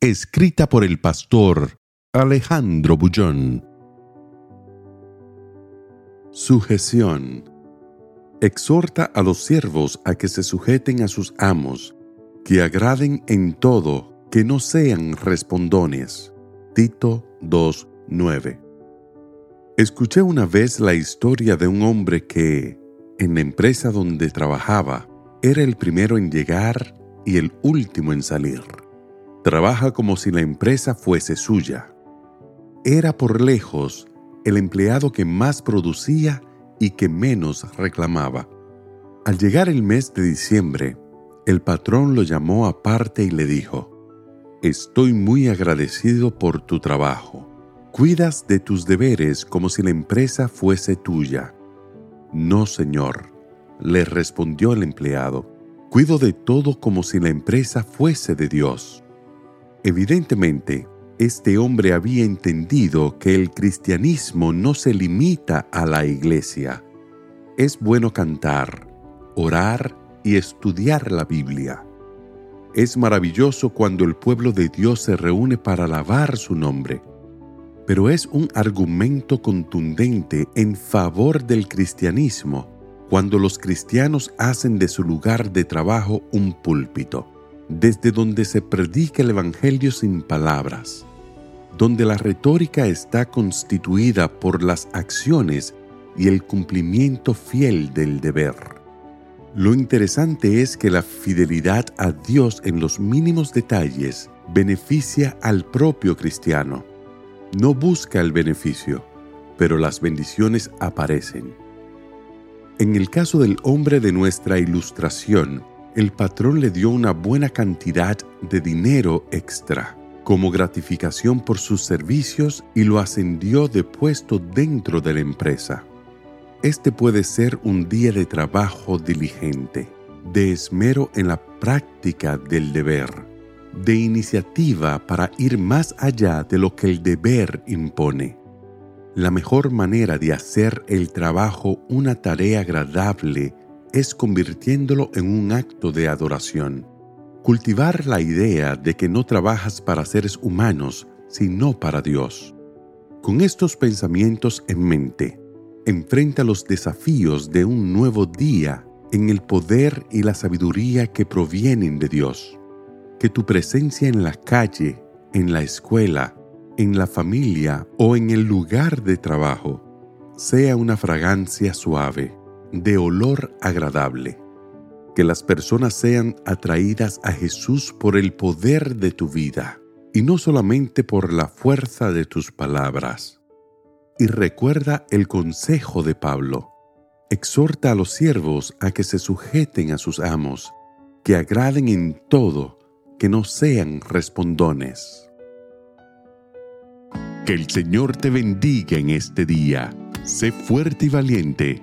Escrita por el pastor Alejandro Bullón. Sujeción. Exhorta a los siervos a que se sujeten a sus amos, que agraden en todo, que no sean respondones. Tito 2.9. Escuché una vez la historia de un hombre que, en la empresa donde trabajaba, era el primero en llegar y el último en salir. Trabaja como si la empresa fuese suya. Era por lejos el empleado que más producía y que menos reclamaba. Al llegar el mes de diciembre, el patrón lo llamó aparte y le dijo, Estoy muy agradecido por tu trabajo. Cuidas de tus deberes como si la empresa fuese tuya. No, señor, le respondió el empleado. Cuido de todo como si la empresa fuese de Dios. Evidentemente, este hombre había entendido que el cristianismo no se limita a la iglesia. Es bueno cantar, orar y estudiar la Biblia. Es maravilloso cuando el pueblo de Dios se reúne para alabar su nombre, pero es un argumento contundente en favor del cristianismo cuando los cristianos hacen de su lugar de trabajo un púlpito, desde donde se predica el Evangelio sin palabras, donde la retórica está constituida por las acciones y el cumplimiento fiel del deber. Lo interesante es que la fidelidad a Dios en los mínimos detalles beneficia al propio cristiano. No busca el beneficio, pero las bendiciones aparecen. En el caso del hombre de nuestra ilustración, el patrón le dio una buena cantidad de dinero extra como gratificación por sus servicios y lo ascendió de puesto dentro de la empresa. Este puede ser un día de trabajo diligente, de esmero en la práctica del deber, de iniciativa para ir más allá de lo que el deber impone. La mejor manera de hacer el trabajo una tarea agradable es convirtiéndolo en un acto de adoración. Cultivar la idea de que no trabajas para seres humanos, sino para Dios. Con estos pensamientos en mente, enfrenta los desafíos de un nuevo día en el poder y la sabiduría que provienen de Dios. Que tu presencia en la calle, en la escuela, en la familia o en el lugar de trabajo sea una fragancia suave, de olor agradable. Que las personas sean atraídas a Jesús por el poder de tu vida y no solamente por la fuerza de tus palabras y recuerda el consejo de Pablo. Exhorta a los siervos a que se sujeten a sus amos, que agraden en todo, que no sean respondones. Que el Señor te bendiga en este día. Sé fuerte y valiente.